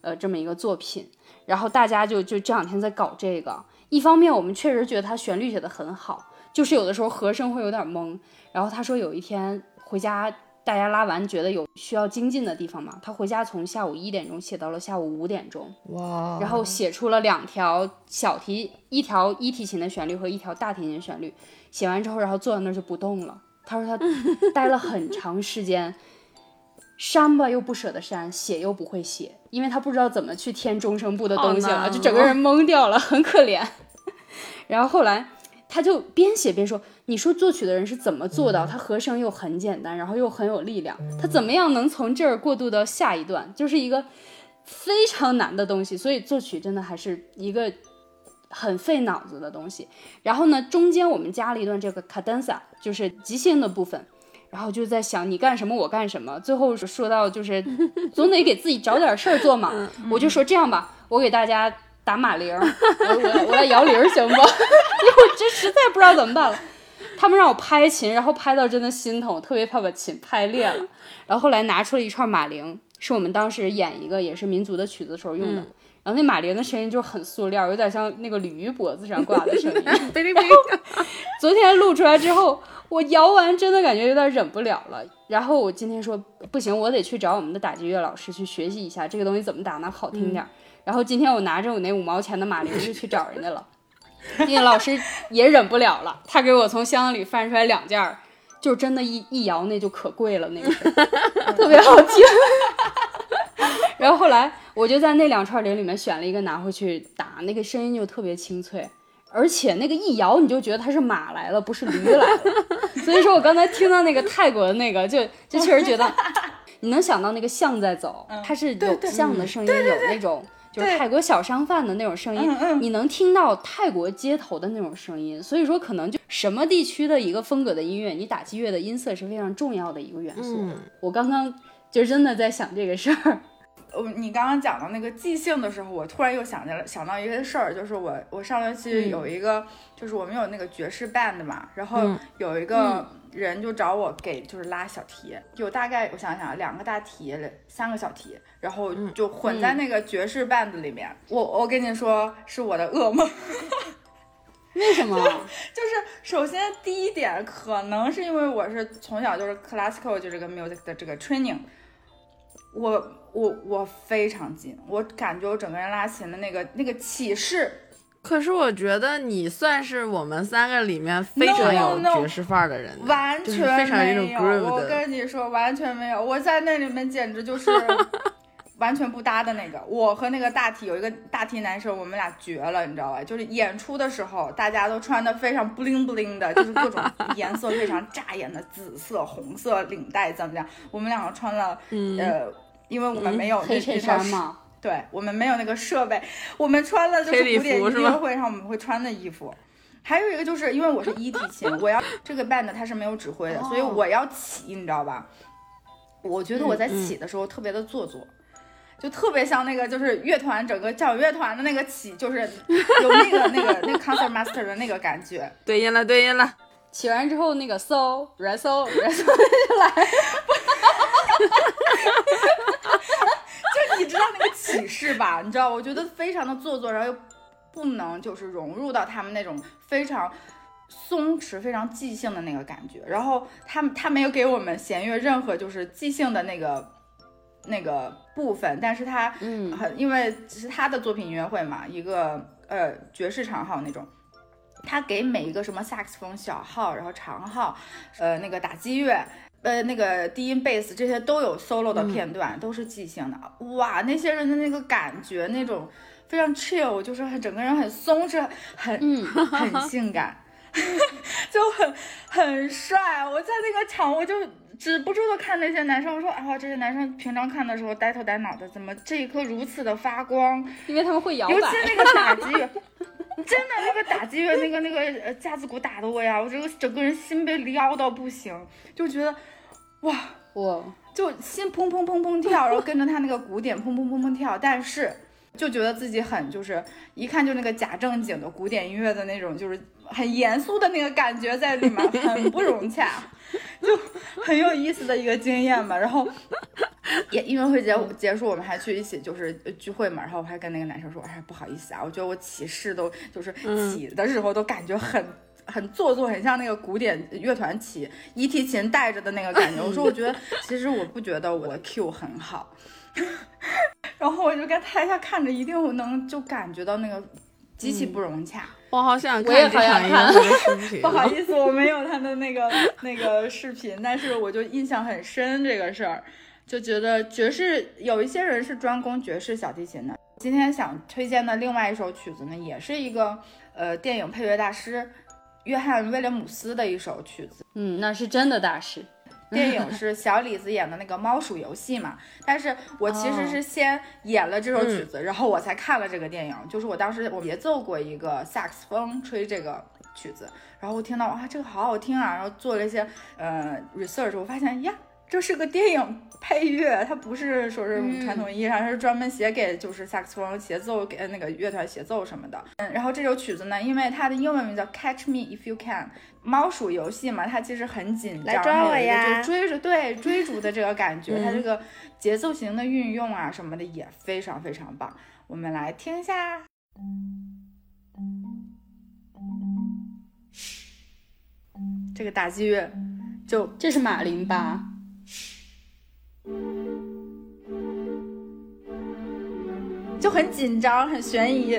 呃，这么一个作品，然后大家就就这两天在搞这个。一方面，我们确实觉得它旋律写的很好，就是有的时候和声会有点懵。然后他说有一天回家，大家拉完觉得有需要精进的地方嘛，他回家从下午一点钟写到了下午五点钟，哇，然后写出了两条小提一条一提琴的旋律和一条大提琴旋律。写完之后，然后坐在那儿就不动了。他说他 待了很长时间，删吧又不舍得删，写又不会写，因为他不知道怎么去填中声部的东西了，就整个人懵掉了，很可怜。然后后来他就边写边说：“你说作曲的人是怎么做到？他和声又很简单，然后又很有力量，他怎么样能从这儿过渡到下一段？就是一个非常难的东西。所以作曲真的还是一个很费脑子的东西。然后呢，中间我们加了一段这个 cadenza，就是即兴的部分。”然后就在想你干什么我干什么，最后说到就是总得给自己找点事儿做嘛，我就说这样吧，我给大家打马铃，我我我来摇铃行不？因为我这实在不知道怎么办了。他们让我拍琴，然后拍到真的心疼，我特别怕把琴拍裂了。然后后来拿出了一串马铃，是我们当时演一个也是民族的曲子的时候用的。然后那马铃的声音就很塑料，有点像那个鲤鱼脖子上挂的声音。然后，昨天录出来之后，我摇完真的感觉有点忍不了了。然后我今天说不行，我得去找我们的打击乐老师去学习一下这个东西怎么打能好听点儿。然后今天我拿着我那五毛钱的马铃就去找人家了，那个老师也忍不了了，他给我从箱子里翻出来两件儿，就真的一一摇那就可贵了，那个是 特别好听。然后后来我就在那两串铃里面选了一个拿回去打，那个声音就特别清脆。而且那个一摇，你就觉得它是马来了，不是驴来了。所以说我刚才听到那个泰国的那个，就 就确实觉得，你能想到那个象在走，它是有象的声音，有那种就是泰国小商贩的那种声音，你能听到泰国街头的那种声音。所以说，可能就什么地区的一个风格的音乐，你打击乐的音色是非常重要的一个元素。嗯我刚刚就真的在想这个事儿。呃，你刚刚讲到那个即兴的时候，我突然又想起来想到一个事儿，就是我我上学期有一个，就是我们有那个爵士 band 嘛，然后有一个人就找我给就是拉小提，有大概我想想两个大提，三个小提，然后就混在那个爵士 band 里面。我我跟你说是我的噩梦。为什么？就是首先第一点，可能是因为我是从小就是 classical 就这个 music 的这个 training，我我我非常紧，我感觉我整个人拉琴的那个那个起势。可是我觉得你算是我们三个里面非常有爵士范儿的人，完全没有。我跟你说，完全没有。我在那里面简直就是。完全不搭的那个，我和那个大体有一个大体男生，我们俩绝了，你知道吧？就是演出的时候，大家都穿的非常 bling bling 的，就是各种 颜色非常扎眼的紫色、红色领带怎么样？我们两个穿了，呃，因为我们没有黑衬衫嘛，对我们没有那个设备，我们穿了就是古典音乐会上我们会穿的衣服。还有一个就是因为我是一提琴，我要这个 band 它是没有指挥的，所以我要起，你知道吧？我觉得我在起的时候特别的做作。就特别像那个，就是乐团整个交响乐团的那个起，就是有那个那个 那个 concert master 的那个感觉。对应了，对应了。起完之后，那个 so re so re so 就来，就 你知道那个启示吧？你知道，我觉得非常的做作，然后又不能就是融入到他们那种非常松弛、非常即兴的那个感觉。然后他们他没有给我们弦乐任何就是即兴的那个。那个部分，但是他嗯，很因为是他的作品音乐会嘛，一个呃爵士长号那种，他给每一个什么萨克斯风小号，然后长号，呃那个打击乐，呃那个低音贝斯这些都有 solo 的片段，都是即兴的。哇，那些人的那个感觉，那种非常 chill，就是很整个人很松弛，很很 性感，就很很帅。我在那个场，我就。止不住的看那些男生，我说啊，这些男生平常看的时候呆头呆脑的，怎么这一刻如此的发光？因为他们会摇摆。尤其那个打击乐，真的那个打击乐，那个那个呃架子鼓打的我呀，我这个整个人心被撩到不行，就觉得哇哇，就心砰砰砰砰跳，然后跟着他那个鼓点砰砰砰砰跳，但是就觉得自己很就是一看就那个假正经的古典音乐的那种，就是很严肃的那个感觉在里面，很不融洽。就很有意思的一个经验吧，然后 也音乐会结结束，我们还去一起就是聚会嘛，然后我还跟那个男生说，哎，不好意思啊，我觉得我起势都就是起的时候都感觉很很做作，很像那个古典乐团起一提琴带着的那个感觉。我说我觉得 其实我不觉得我的 Q 很好，然后我就在台下看着，一定能就感觉到那个极其不融洽。我好想看这场音乐视频。不好意思，我没有他的那个那个视频，但是我就印象很深这个事儿，就觉得爵士有一些人是专攻爵士小提琴的。今天想推荐的另外一首曲子呢，也是一个呃电影配乐大师约翰威廉姆斯的一首曲子。嗯，那是真的大师。电影是小李子演的那个猫鼠游戏嘛，但是我其实是先演了这首曲子，然后我才看了这个电影。就是我当时我节奏过一个萨克斯风吹这个曲子，然后我听到哇这个好好听啊，然后做了一些呃 research，我发现呀。这是个电影配乐，它不是说是传统意义上它是专门写给就是萨克斯风协奏给那个乐团协奏什么的。嗯，然后这首曲子呢，因为它的英文名叫 Catch Me If You Can，猫鼠游戏嘛，它其实很紧张，来抓我呀，就追着对追逐的这个感觉，它这个节奏型的运用啊什么的也非常非常棒。我们来听一下，这个打击乐，就这是马林吧。就很紧张，很悬疑。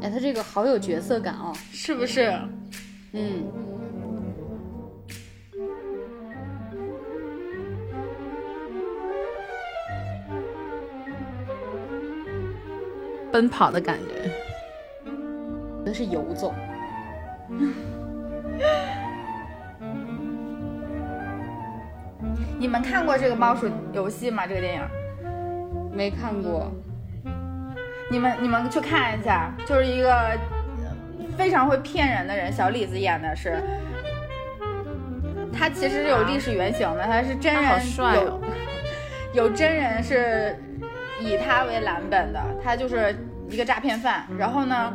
哎，他这个好有角色感哦，是不是？嗯。奔跑的感觉，那是游走。你们看过这个猫鼠游戏吗？这个电影？没看过。你们你们去看一下，就是一个呃非常会骗人的人，小李子演的是，他其实是有历史原型的，他是真人他好帅哦有有真人是以他为蓝本的，他就是一个诈骗犯，然后呢。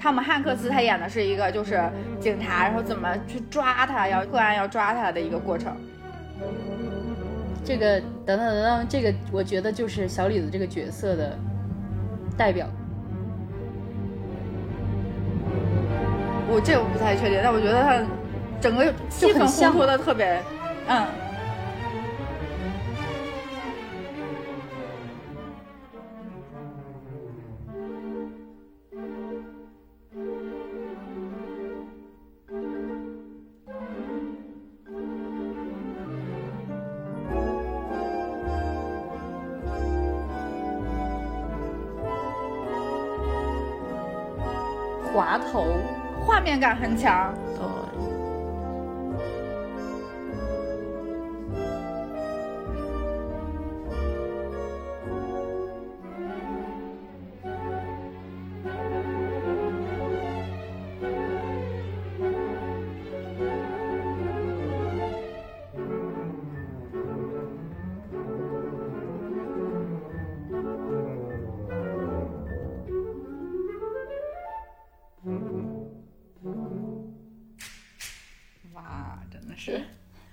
汤姆汉克斯他演的是一个就是警察，然后怎么去抓他，要破案要抓他的一个过程。这个等等等等，这个我觉得就是小李子这个角色的代表。我这个我不太确定，但我觉得他整个气氛就很烘托的特别，嗯。感很强。是，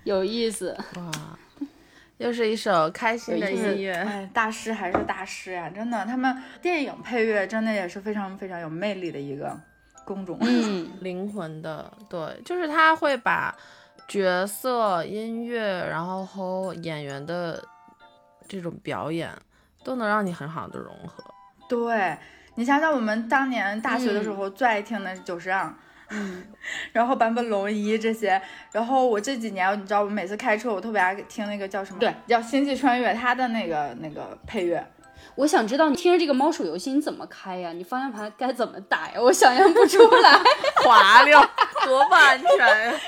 有意思。哇，又是一首开心的音乐。哎，大师还是大师呀、真的，他们电影配乐真的也是非常非常有魅力的一个工种。嗯，灵魂的，对，就是他会把角色、音乐，然后和演员的这种表演，都能让你很好的融合。对你想想，我们当年大学的时候最爱听的是久石让。嗯，然后坂本龙一这些，然后我这几年，你知道，我每次开车，我特别爱听那个叫什么？对，叫《星际穿越》，它的那个那个配乐，我想知道你听着这个猫鼠游戏你怎么开呀？你方向盘该怎么打呀？我想象不出来。滑溜，多不安全呀！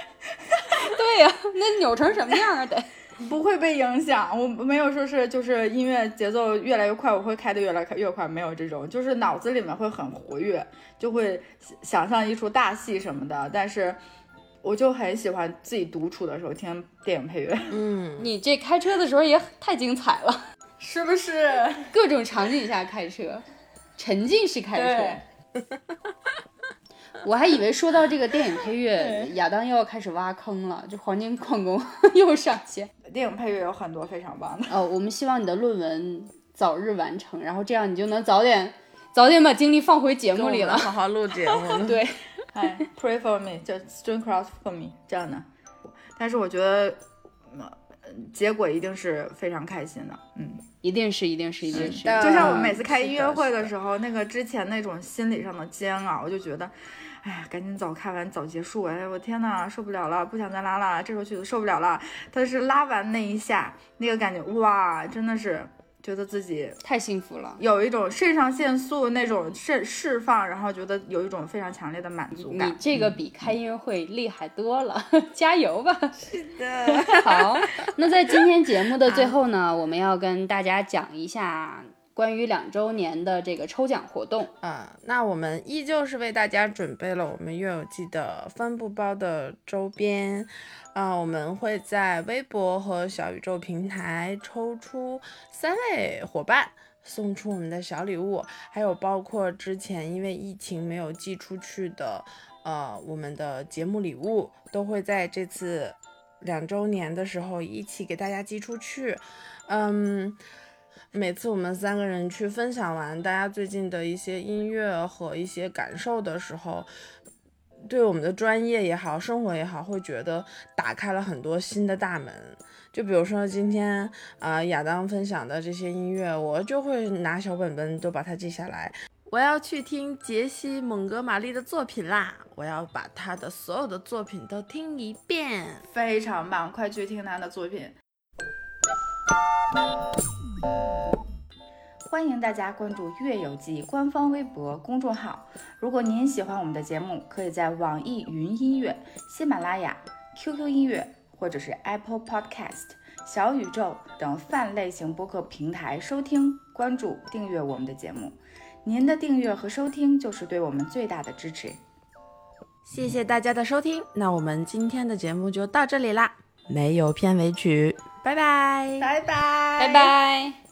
对呀、那扭成什么样啊？得。不会被影响。我没有说是就是音乐节奏越来越快，我会开的越来越快，没有这种，就是脑子里面会很活跃，就会想象一出大戏什么的。但是我就很喜欢自己独处的时候听电影配乐，嗯，你这开车的时候也太精彩了，是不是？各种场景下开车，沉浸式开车。对，我还以为说到这个电影配乐，亚当又要开始挖坑了，就黄金矿工 又上线。电影配乐有很多非常棒的。呃，我们希望你的论文早日完成，然后这样你就能早点早点把精力放回节目里了。好好录节目。对，哎，Pray for me，就 String cross for me 这样的。但是我觉得，呃结果一定是非常开心的。嗯，一定是，一定是，一定是。就像我每次开音乐会的的时候，那个之前那种心理上的煎熬，我就觉得，哎呀，赶紧早开完早结束。哎，我天呐，受不了了，不想再拉了，这首曲子受不了了。但是拉完那一下，那个感觉，哇，真的是觉得自己太幸福了。有一种肾上腺素那种释释放，然后觉得有一种非常强烈的满足你感。这个比开音乐会厉害多了，加油吧！是的，好，那在今天节目的最后呢，我们要跟大家讲一下关于两周年的这个抽奖活动。啊、那我们依旧是为大家准备了我们乐有记的帆布包的周边，啊、我们会在微博和小宇宙平台抽出三位伙伴。送出我们的小礼物，还有包括之前因为疫情没有寄出去的，呃，我们的节目礼物都会在这次两周年的时候一起给大家寄出去。嗯，每次我们三个人去分享完大家最近的一些音乐和一些感受的时候，对我们的专业也好，生活也好，会觉得打开了很多新的大门。就比如说今天啊、呃亚当分享的这些音乐，我就会拿小本本都把它记下来。我要去听杰西·蒙哥马利的作品啦！我要把他的所有的作品都听一遍。非常棒，快去听他的作品。欢迎大家关注“月有记”官方微博公众号。如果您喜欢我们的节目，可以在网易云音乐、喜马拉雅、QQ 音乐或者是 Apple Podcast 小宇宙等泛类型播客平台收听、关注、订阅我们的节目。您的订阅和收听就是对我们最大的支持。谢谢大家的收听，那我们今天的节目就到这里啦，没有片尾曲，拜拜，拜拜，拜拜。